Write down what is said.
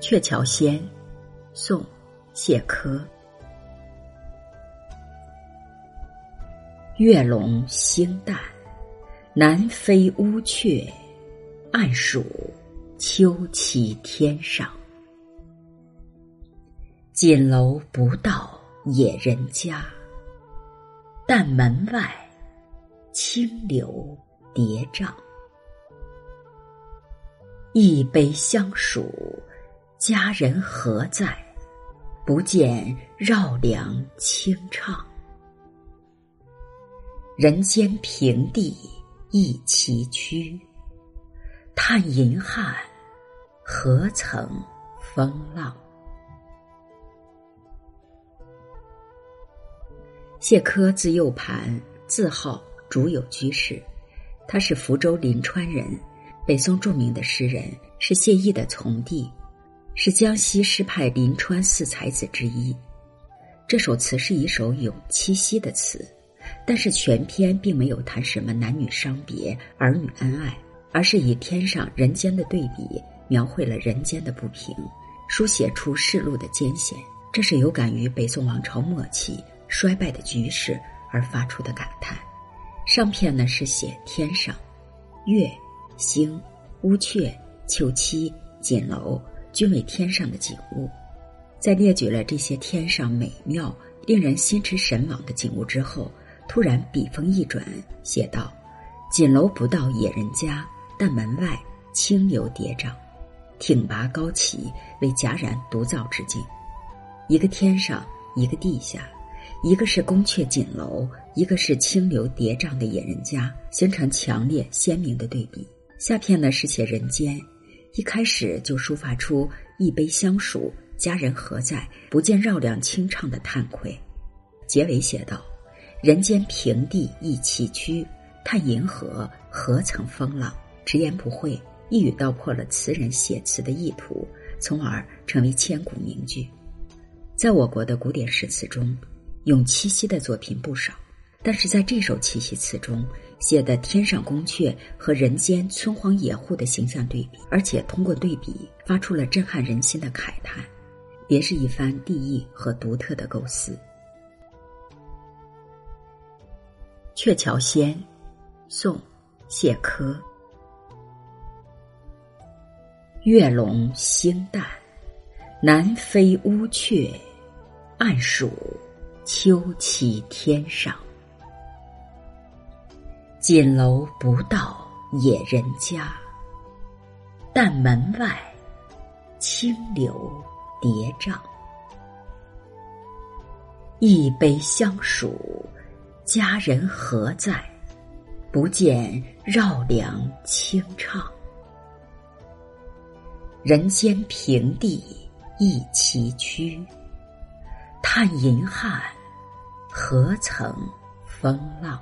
鹊桥仙，宋，谢柯。月笼星淡，南飞乌鹊，暗数秋期天上。锦楼不到野人家，但门外清流叠嶂。一杯相属。佳人何在？不见绕梁清唱。人间平地一崎岖，叹银汉何曾风浪？谢珂字幼盘，字号竹有居士，他是福州临川人，北宋著名的诗人，是谢意的从弟。是江西诗派临川四才子之一。这首词是一首咏七夕的词，但是全篇并没有谈什么男女伤别、儿女恩爱，而是以天上人间的对比，描绘了人间的不平，书写出世路的艰险。这是有感于北宋王朝末期衰败的局势而发出的感叹。上片呢是写天上，月、星、乌鹊、秋期、锦楼。均为天上的景物，在列举了这些天上美妙、令人心驰神往的景物之后，突然笔锋一转，写道：“锦楼不到野人家，但门外清流叠嶂，挺拔高起，为戛然独造之境。一个天上，一个地下，一个是宫阙锦楼，一个是清流叠嶂的野人家，形成强烈鲜明的对比。下片呢是写人间。”一开始就抒发出一杯相属，佳人何在？不见绕梁清唱的叹愧。结尾写道：“人间平地亦崎岖，叹银河何曾风浪。”直言不讳，一语道破了词人写词的意图，从而成为千古名句。在我国的古典诗词中，咏七夕的作品不少。但是在这首七夕词中，写的天上宫阙和人间村荒野户的形象对比，而且通过对比发出了震撼人心的慨叹，别是一番地意和独特的构思。《鹊桥仙》，宋，谢柯。月笼星淡，南飞乌鹊，暗数秋期天上。锦楼不到野人家，但门外清流叠嶂。一杯相属，佳人何在？不见绕梁清唱。人间平地一崎岖，叹银汉何曾风浪？